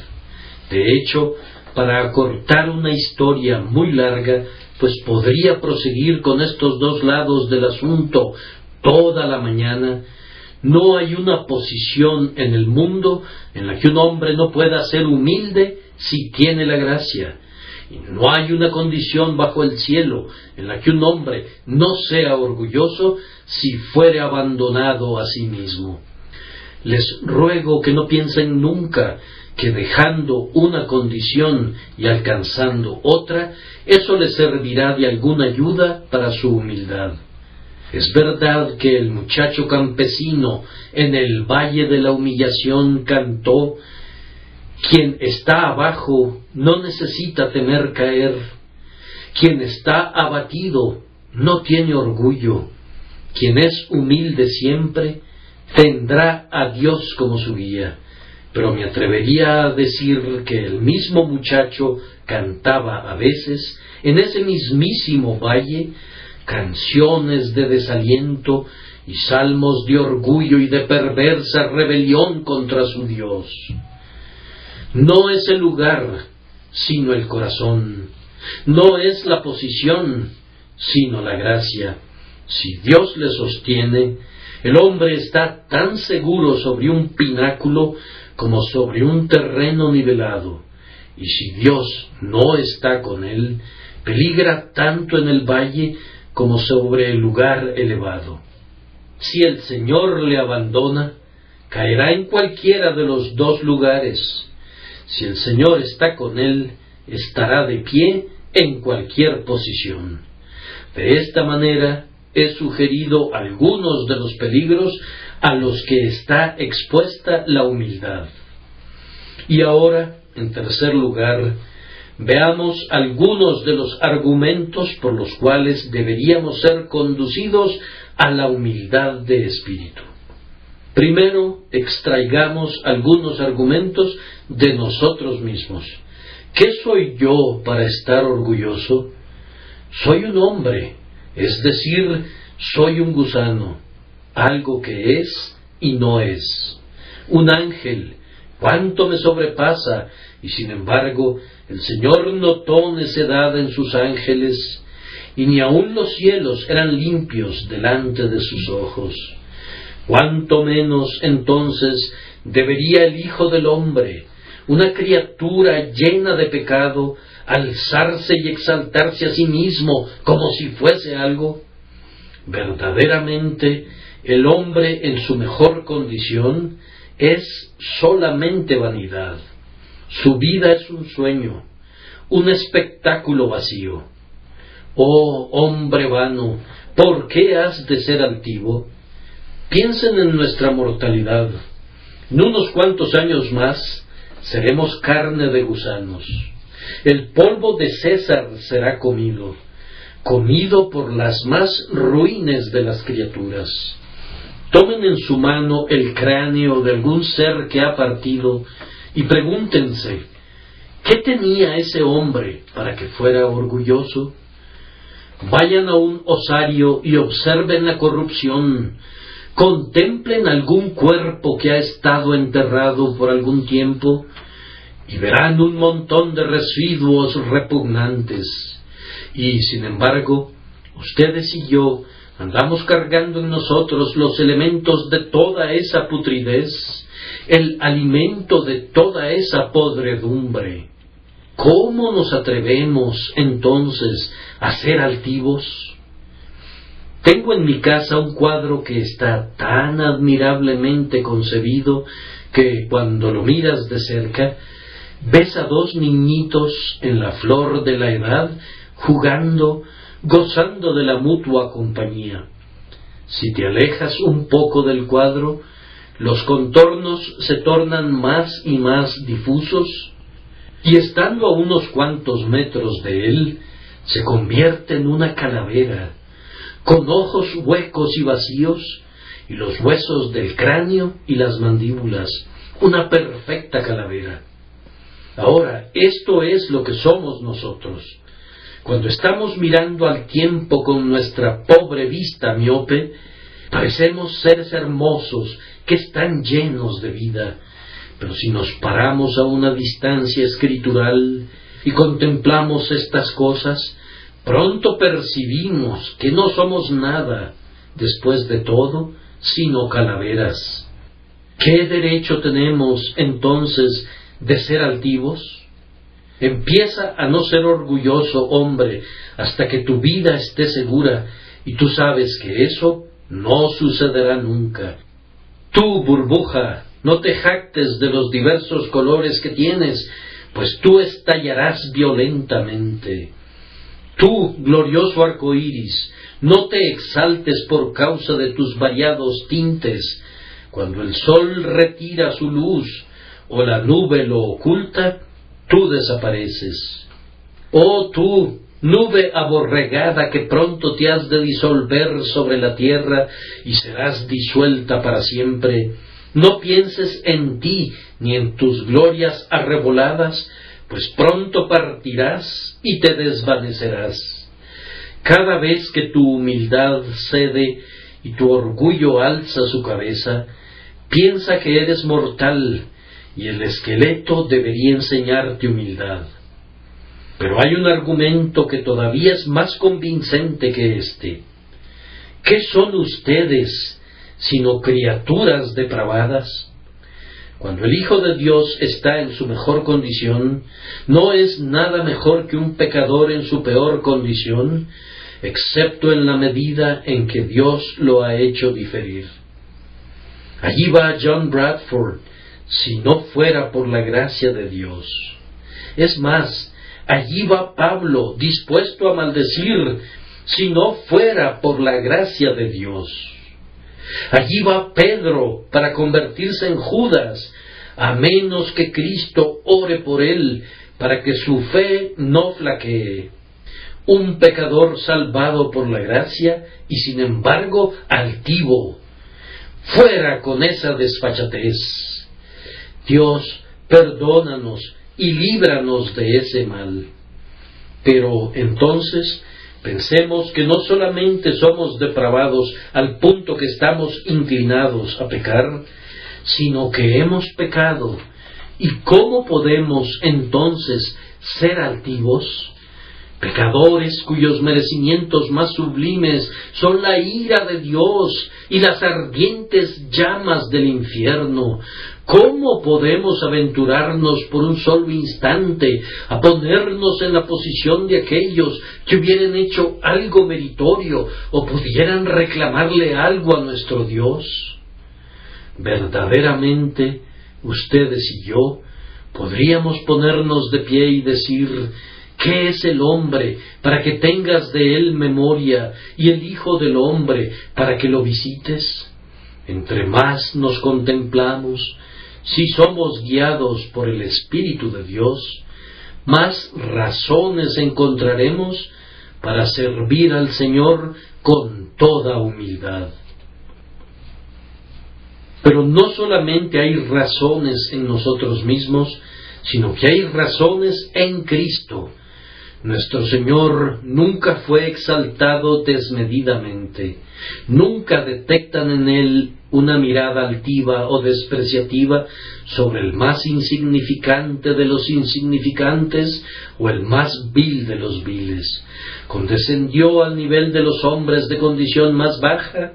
De hecho, para acortar una historia muy larga, pues podría proseguir con estos dos lados del asunto toda la mañana, no hay una posición en el mundo en la que un hombre no pueda ser humilde si tiene la gracia. Y no hay una condición bajo el cielo en la que un hombre no sea orgulloso si fuere abandonado a sí mismo. Les ruego que no piensen nunca que dejando una condición y alcanzando otra, eso le servirá de alguna ayuda para su humildad. Es verdad que el muchacho campesino en el valle de la humillación cantó, quien está abajo no necesita temer caer, quien está abatido no tiene orgullo, quien es humilde siempre tendrá a Dios como su guía pero me atrevería a decir que el mismo muchacho cantaba a veces en ese mismísimo valle canciones de desaliento y salmos de orgullo y de perversa rebelión contra su Dios. No es el lugar, sino el corazón. No es la posición, sino la gracia. Si Dios le sostiene, el hombre está tan seguro sobre un pináculo como sobre un terreno nivelado, y si Dios no está con él, peligra tanto en el valle como sobre el lugar elevado. Si el Señor le abandona, caerá en cualquiera de los dos lugares. Si el Señor está con él, estará de pie en cualquier posición. De esta manera he sugerido algunos de los peligros a los que está expuesta la humildad. Y ahora, en tercer lugar, veamos algunos de los argumentos por los cuales deberíamos ser conducidos a la humildad de espíritu. Primero, extraigamos algunos argumentos de nosotros mismos. ¿Qué soy yo para estar orgulloso? Soy un hombre, es decir, soy un gusano, algo que es y no es. Un ángel, cuánto me sobrepasa, y sin embargo el Señor notó necedad en sus ángeles, y ni aun los cielos eran limpios delante de sus ojos. Cuánto menos entonces debería el Hijo del Hombre, una criatura llena de pecado, alzarse y exaltarse a sí mismo como si fuese algo. Verdaderamente, el hombre en su mejor condición es solamente vanidad. Su vida es un sueño, un espectáculo vacío. Oh hombre vano, ¿por qué has de ser altivo? Piensen en nuestra mortalidad. En unos cuantos años más seremos carne de gusanos. El polvo de César será comido, comido por las más ruines de las criaturas. Tomen en su mano el cráneo de algún ser que ha partido y pregúntense, ¿qué tenía ese hombre para que fuera orgulloso? Vayan a un osario y observen la corrupción, contemplen algún cuerpo que ha estado enterrado por algún tiempo y verán un montón de residuos repugnantes. Y sin embargo, ustedes y yo andamos cargando en nosotros los elementos de toda esa putridez, el alimento de toda esa podredumbre. ¿Cómo nos atrevemos entonces a ser altivos? Tengo en mi casa un cuadro que está tan admirablemente concebido que cuando lo miras de cerca ves a dos niñitos en la flor de la edad jugando, gozando de la mutua compañía. Si te alejas un poco del cuadro, los contornos se tornan más y más difusos, y estando a unos cuantos metros de él, se convierte en una calavera, con ojos huecos y vacíos, y los huesos del cráneo y las mandíbulas, una perfecta calavera. Ahora, esto es lo que somos nosotros. Cuando estamos mirando al tiempo con nuestra pobre vista miope, parecemos seres hermosos que están llenos de vida. Pero si nos paramos a una distancia escritural y contemplamos estas cosas, pronto percibimos que no somos nada, después de todo, sino calaveras. ¿Qué derecho tenemos entonces de ser altivos? Empieza a no ser orgulloso, hombre, hasta que tu vida esté segura y tú sabes que eso no sucederá nunca. Tú, burbuja, no te jactes de los diversos colores que tienes, pues tú estallarás violentamente. Tú, glorioso arco iris, no te exaltes por causa de tus variados tintes. Cuando el sol retira su luz, o la nube lo oculta, tú desapareces. Oh tú, nube aborregada que pronto te has de disolver sobre la tierra y serás disuelta para siempre, no pienses en ti ni en tus glorias arreboladas, pues pronto partirás y te desvanecerás. Cada vez que tu humildad cede y tu orgullo alza su cabeza, piensa que eres mortal y el esqueleto debería enseñarte humildad. Pero hay un argumento que todavía es más convincente que este. ¿Qué son ustedes sino criaturas depravadas? Cuando el Hijo de Dios está en su mejor condición, no es nada mejor que un pecador en su peor condición, excepto en la medida en que Dios lo ha hecho diferir. Allí va John Bradford, si no fuera por la gracia de Dios. Es más, allí va Pablo dispuesto a maldecir si no fuera por la gracia de Dios. Allí va Pedro para convertirse en Judas, a menos que Cristo ore por él para que su fe no flaquee. Un pecador salvado por la gracia y sin embargo altivo, Fuera con esa desfachatez. Dios, perdónanos y líbranos de ese mal. Pero entonces pensemos que no solamente somos depravados al punto que estamos inclinados a pecar, sino que hemos pecado. ¿Y cómo podemos entonces ser altivos? pecadores cuyos merecimientos más sublimes son la ira de Dios y las ardientes llamas del infierno. ¿Cómo podemos aventurarnos por un solo instante a ponernos en la posición de aquellos que hubieran hecho algo meritorio o pudieran reclamarle algo a nuestro Dios? Verdaderamente, ustedes y yo podríamos ponernos de pie y decir, ¿Qué es el hombre para que tengas de él memoria y el Hijo del hombre para que lo visites? Entre más nos contemplamos, si somos guiados por el Espíritu de Dios, más razones encontraremos para servir al Señor con toda humildad. Pero no solamente hay razones en nosotros mismos, sino que hay razones en Cristo nuestro Señor nunca fue exaltado desmedidamente, nunca detectan en Él una mirada altiva o despreciativa sobre el más insignificante de los insignificantes o el más vil de los viles. Condescendió al nivel de los hombres de condición más baja,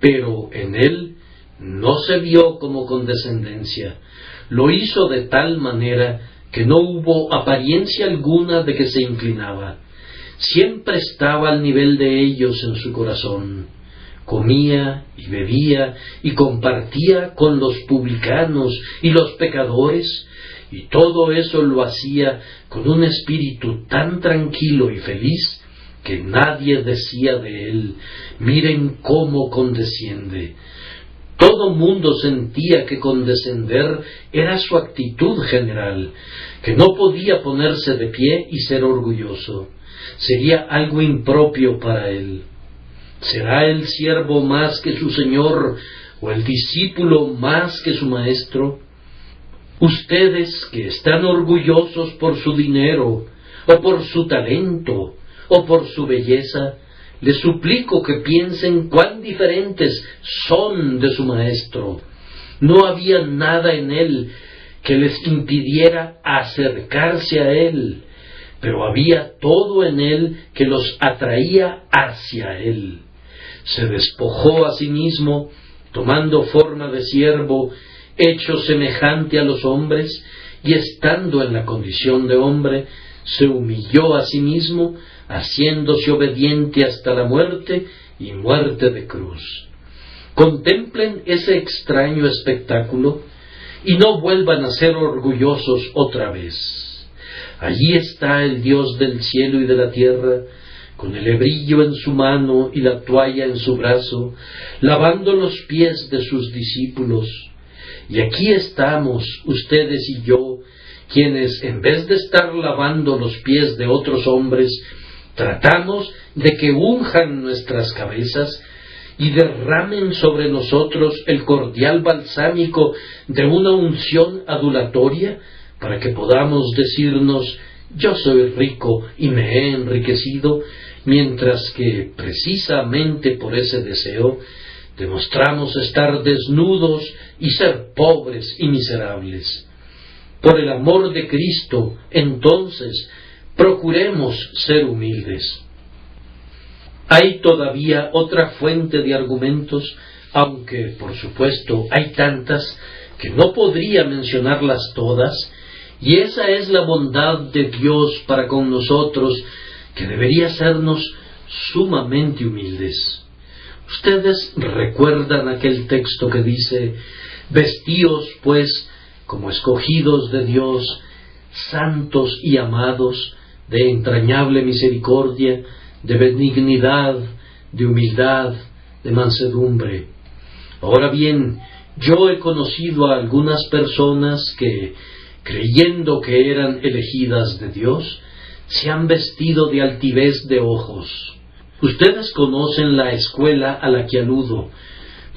pero en Él no se vio como condescendencia. Lo hizo de tal manera que no hubo apariencia alguna de que se inclinaba. Siempre estaba al nivel de ellos en su corazón. Comía y bebía y compartía con los publicanos y los pecadores, y todo eso lo hacía con un espíritu tan tranquilo y feliz que nadie decía de él, miren cómo condesciende. Todo mundo sentía que condescender era su actitud general, que no podía ponerse de pie y ser orgulloso. Sería algo impropio para él. ¿Será el siervo más que su Señor o el discípulo más que su Maestro? Ustedes que están orgullosos por su dinero, o por su talento, o por su belleza, les suplico que piensen cuán diferentes son de su maestro. No había nada en él que les impidiera acercarse a él, pero había todo en él que los atraía hacia él. Se despojó a sí mismo, tomando forma de siervo, hecho semejante a los hombres, y estando en la condición de hombre, se humilló a sí mismo, haciéndose obediente hasta la muerte y muerte de cruz. Contemplen ese extraño espectáculo y no vuelvan a ser orgullosos otra vez. Allí está el Dios del cielo y de la tierra, con el hebrillo en su mano y la toalla en su brazo, lavando los pies de sus discípulos. Y aquí estamos, ustedes y yo, quienes, en vez de estar lavando los pies de otros hombres, Tratamos de que unjan nuestras cabezas y derramen sobre nosotros el cordial balsámico de una unción adulatoria para que podamos decirnos yo soy rico y me he enriquecido, mientras que precisamente por ese deseo demostramos estar desnudos y ser pobres y miserables. Por el amor de Cristo, entonces, procuremos ser humildes. Hay todavía otra fuente de argumentos, aunque por supuesto hay tantas que no podría mencionarlas todas, y esa es la bondad de Dios para con nosotros, que debería hacernos sumamente humildes. Ustedes recuerdan aquel texto que dice, Vestíos pues como escogidos de Dios, santos y amados, de entrañable misericordia, de benignidad, de humildad, de mansedumbre. Ahora bien, yo he conocido a algunas personas que, creyendo que eran elegidas de Dios, se han vestido de altivez de ojos. Ustedes conocen la escuela a la que aludo,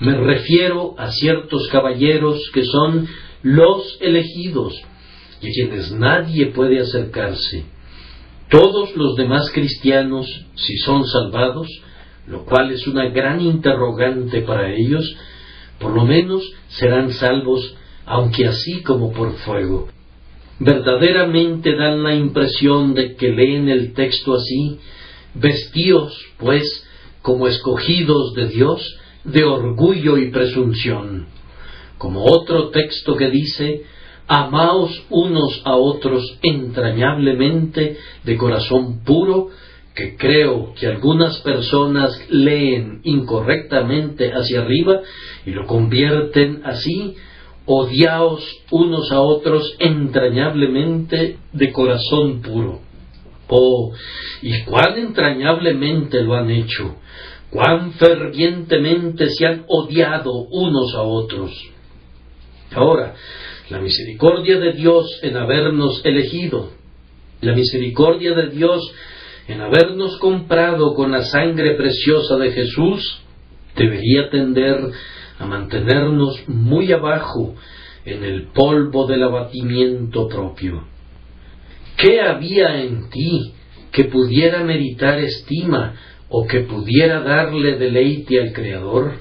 Me refiero a ciertos caballeros que son los elegidos y a quienes nadie puede acercarse. Todos los demás cristianos, si son salvados, lo cual es una gran interrogante para ellos, por lo menos serán salvos, aunque así como por fuego. Verdaderamente dan la impresión de que leen el texto así, vestidos, pues, como escogidos de Dios, de orgullo y presunción. Como otro texto que dice, amaos unos a otros entrañablemente de corazón puro, que creo que algunas personas leen incorrectamente hacia arriba y lo convierten así, odiaos unos a otros entrañablemente de corazón puro. Oh, y cuán entrañablemente lo han hecho, cuán fervientemente se han odiado unos a otros. Ahora, la misericordia de Dios en habernos elegido, la misericordia de Dios en habernos comprado con la sangre preciosa de Jesús, debería tender a mantenernos muy abajo en el polvo del abatimiento propio. ¿Qué había en ti que pudiera meritar estima o que pudiera darle deleite al Creador?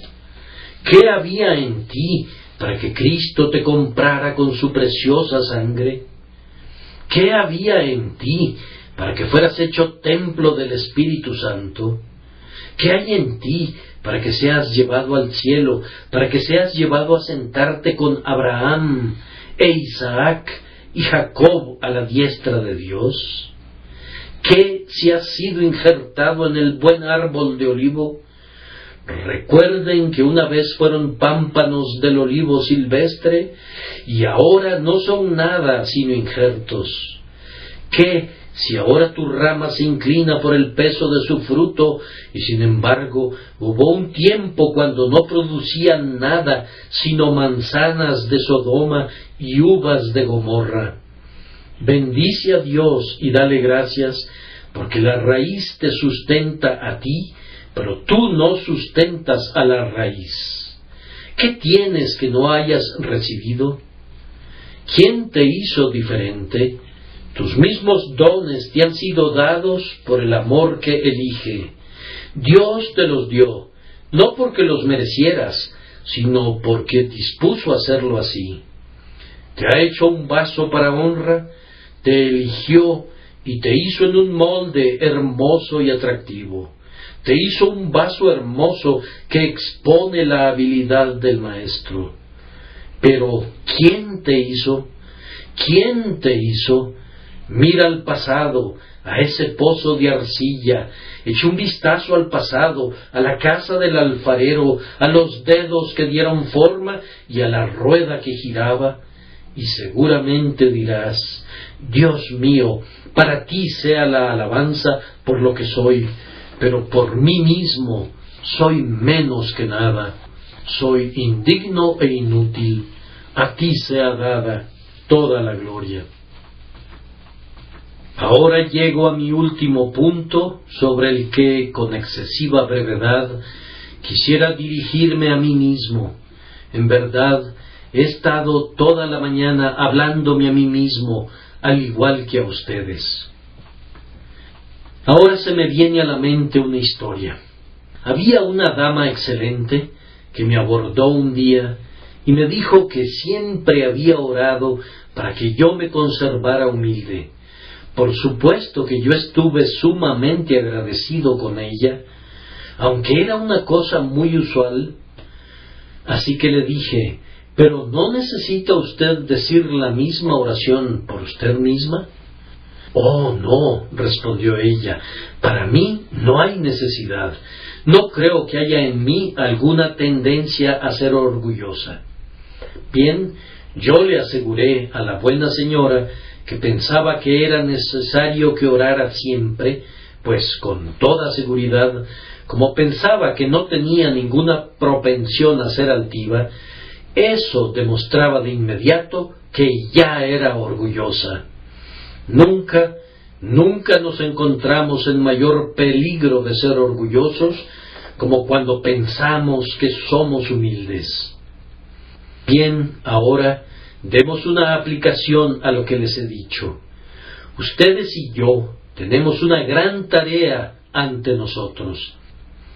¿Qué había en ti para que Cristo te comprara con su preciosa sangre? ¿Qué había en ti para que fueras hecho templo del Espíritu Santo? ¿Qué hay en ti para que seas llevado al cielo, para que seas llevado a sentarte con Abraham e Isaac y Jacob a la diestra de Dios? ¿Qué si has sido injertado en el buen árbol de olivo? Recuerden que una vez fueron pámpanos del olivo silvestre y ahora no son nada sino injertos. ¿Qué si ahora tu rama se inclina por el peso de su fruto, y sin embargo hubo un tiempo cuando no producían nada sino manzanas de Sodoma y uvas de Gomorra. Bendice a Dios y dale gracias, porque la raíz te sustenta a ti, pero tú no sustentas a la raíz. ¿Qué tienes que no hayas recibido? ¿Quién te hizo diferente? Tus mismos dones te han sido dados por el amor que elige. Dios te los dio, no porque los merecieras, sino porque dispuso hacerlo así. Te ha hecho un vaso para honra, te eligió y te hizo en un molde hermoso y atractivo. Te hizo un vaso hermoso que expone la habilidad del maestro. Pero, ¿quién te hizo? ¿Quién te hizo? Mira al pasado, a ese pozo de arcilla, echa un vistazo al pasado, a la casa del alfarero, a los dedos que dieron forma y a la rueda que giraba, y seguramente dirás, Dios mío, para ti sea la alabanza por lo que soy, pero por mí mismo soy menos que nada, soy indigno e inútil, a ti sea dada toda la gloria. Ahora llego a mi último punto sobre el que, con excesiva brevedad, quisiera dirigirme a mí mismo. En verdad, he estado toda la mañana hablándome a mí mismo, al igual que a ustedes. Ahora se me viene a la mente una historia. Había una dama excelente que me abordó un día y me dijo que siempre había orado para que yo me conservara humilde por supuesto que yo estuve sumamente agradecido con ella, aunque era una cosa muy usual. Así que le dije, ¿pero no necesita usted decir la misma oración por usted misma? Oh, no, respondió ella, para mí no hay necesidad. No creo que haya en mí alguna tendencia a ser orgullosa. Bien, yo le aseguré a la buena señora que pensaba que era necesario que orara siempre, pues con toda seguridad, como pensaba que no tenía ninguna propensión a ser altiva, eso demostraba de inmediato que ya era orgullosa. Nunca, nunca nos encontramos en mayor peligro de ser orgullosos como cuando pensamos que somos humildes. Bien, ahora demos una aplicación a lo que les he dicho. Ustedes y yo tenemos una gran tarea ante nosotros.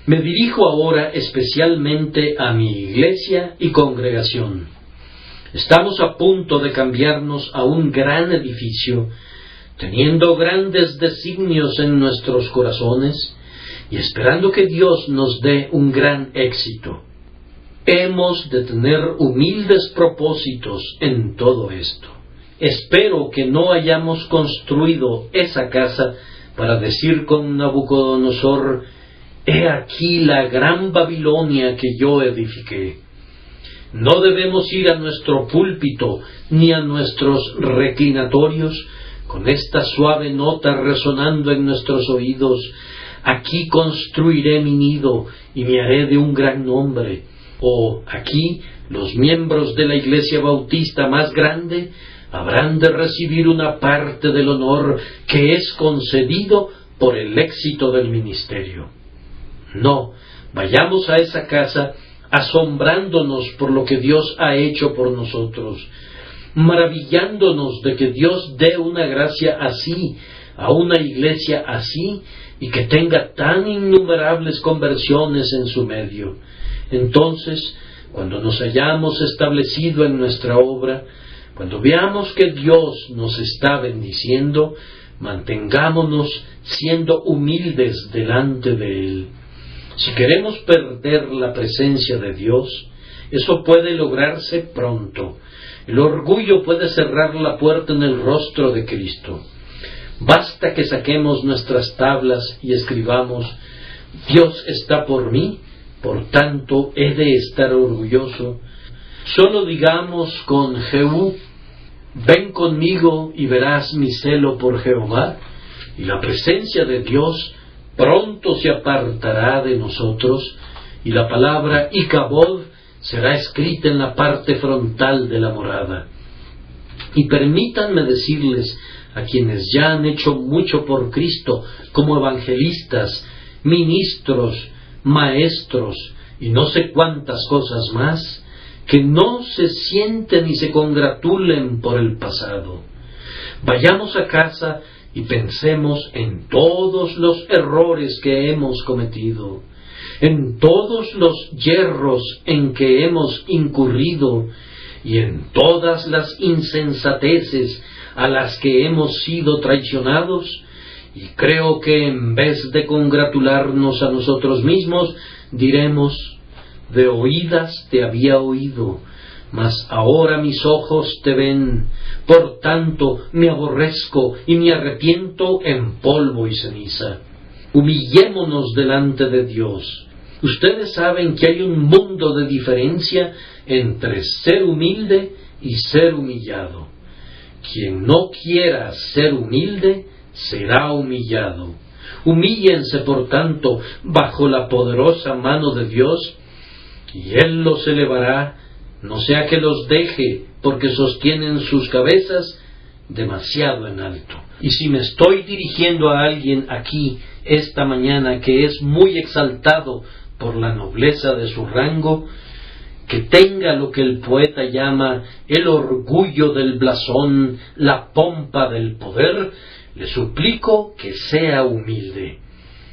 Me dirijo ahora especialmente a mi iglesia y congregación. Estamos a punto de cambiarnos a un gran edificio, teniendo grandes designios en nuestros corazones y esperando que Dios nos dé un gran éxito. Hemos de tener humildes propósitos en todo esto. Espero que no hayamos construido esa casa para decir con Nabucodonosor, He aquí la gran Babilonia que yo edifiqué. No debemos ir a nuestro púlpito ni a nuestros reclinatorios con esta suave nota resonando en nuestros oídos. Aquí construiré mi nido y me haré de un gran nombre. O aquí los miembros de la iglesia bautista más grande habrán de recibir una parte del honor que es concedido por el éxito del ministerio. No, vayamos a esa casa asombrándonos por lo que Dios ha hecho por nosotros, maravillándonos de que Dios dé una gracia así a una iglesia así y que tenga tan innumerables conversiones en su medio. Entonces, cuando nos hayamos establecido en nuestra obra, cuando veamos que Dios nos está bendiciendo, mantengámonos siendo humildes delante de Él. Si queremos perder la presencia de Dios, eso puede lograrse pronto. El orgullo puede cerrar la puerta en el rostro de Cristo. Basta que saquemos nuestras tablas y escribamos, Dios está por mí, por tanto he de estar orgulloso. Solo digamos con Jehú, ven conmigo y verás mi celo por Jehová, y la presencia de Dios pronto se apartará de nosotros y la palabra Icabod será escrita en la parte frontal de la morada. Y permítanme decirles a quienes ya han hecho mucho por Cristo como evangelistas, ministros, maestros y no sé cuántas cosas más, que no se sienten y se congratulen por el pasado. Vayamos a casa y pensemos en todos los errores que hemos cometido, en todos los yerros en que hemos incurrido y en todas las insensateces a las que hemos sido traicionados, y creo que en vez de congratularnos a nosotros mismos, diremos, de oídas te había oído, mas ahora mis ojos te ven, por tanto me aborrezco y me arrepiento en polvo y ceniza. Humillémonos delante de Dios. Ustedes saben que hay un mundo de diferencia entre ser humilde y ser humillado. Quien no quiera ser humilde será humillado. Humíllense, por tanto, bajo la poderosa mano de Dios, y Él los elevará no sea que los deje porque sostienen sus cabezas demasiado en alto. Y si me estoy dirigiendo a alguien aquí esta mañana que es muy exaltado por la nobleza de su rango, que tenga lo que el poeta llama el orgullo del blasón, la pompa del poder, le suplico que sea humilde.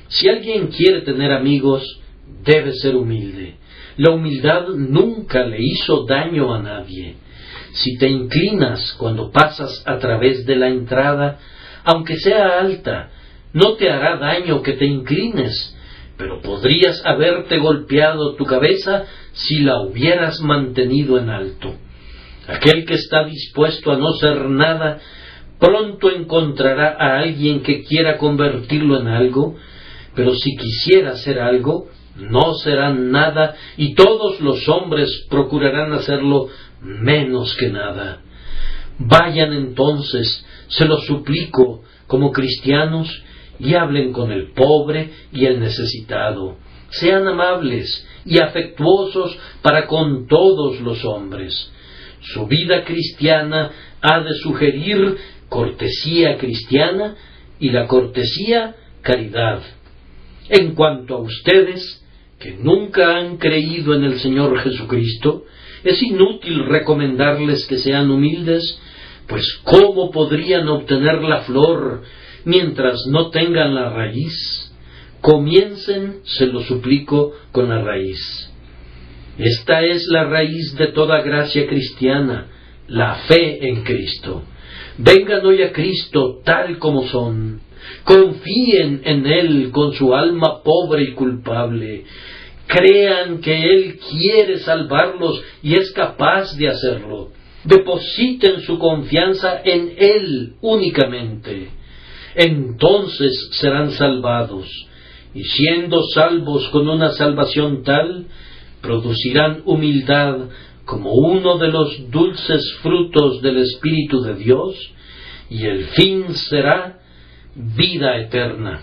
Si alguien quiere tener amigos, debe ser humilde. La humildad nunca le hizo daño a nadie. Si te inclinas cuando pasas a través de la entrada, aunque sea alta, no te hará daño que te inclines, pero podrías haberte golpeado tu cabeza si la hubieras mantenido en alto. Aquel que está dispuesto a no ser nada, pronto encontrará a alguien que quiera convertirlo en algo, pero si quisiera ser algo, no serán nada y todos los hombres procurarán hacerlo menos que nada. Vayan entonces, se lo suplico, como cristianos, y hablen con el pobre y el necesitado. Sean amables y afectuosos para con todos los hombres. Su vida cristiana ha de sugerir cortesía cristiana y la cortesía caridad. En cuanto a ustedes, que nunca han creído en el Señor Jesucristo, es inútil recomendarles que sean humildes, pues ¿cómo podrían obtener la flor mientras no tengan la raíz? Comiencen, se lo suplico, con la raíz. Esta es la raíz de toda gracia cristiana, la fe en Cristo. Vengan hoy a Cristo tal como son. Confíen en Él con su alma pobre y culpable. Crean que Él quiere salvarlos y es capaz de hacerlo. Depositen su confianza en Él únicamente. Entonces serán salvados. Y siendo salvos con una salvación tal, producirán humildad como uno de los dulces frutos del Espíritu de Dios, y el fin será vida eterna.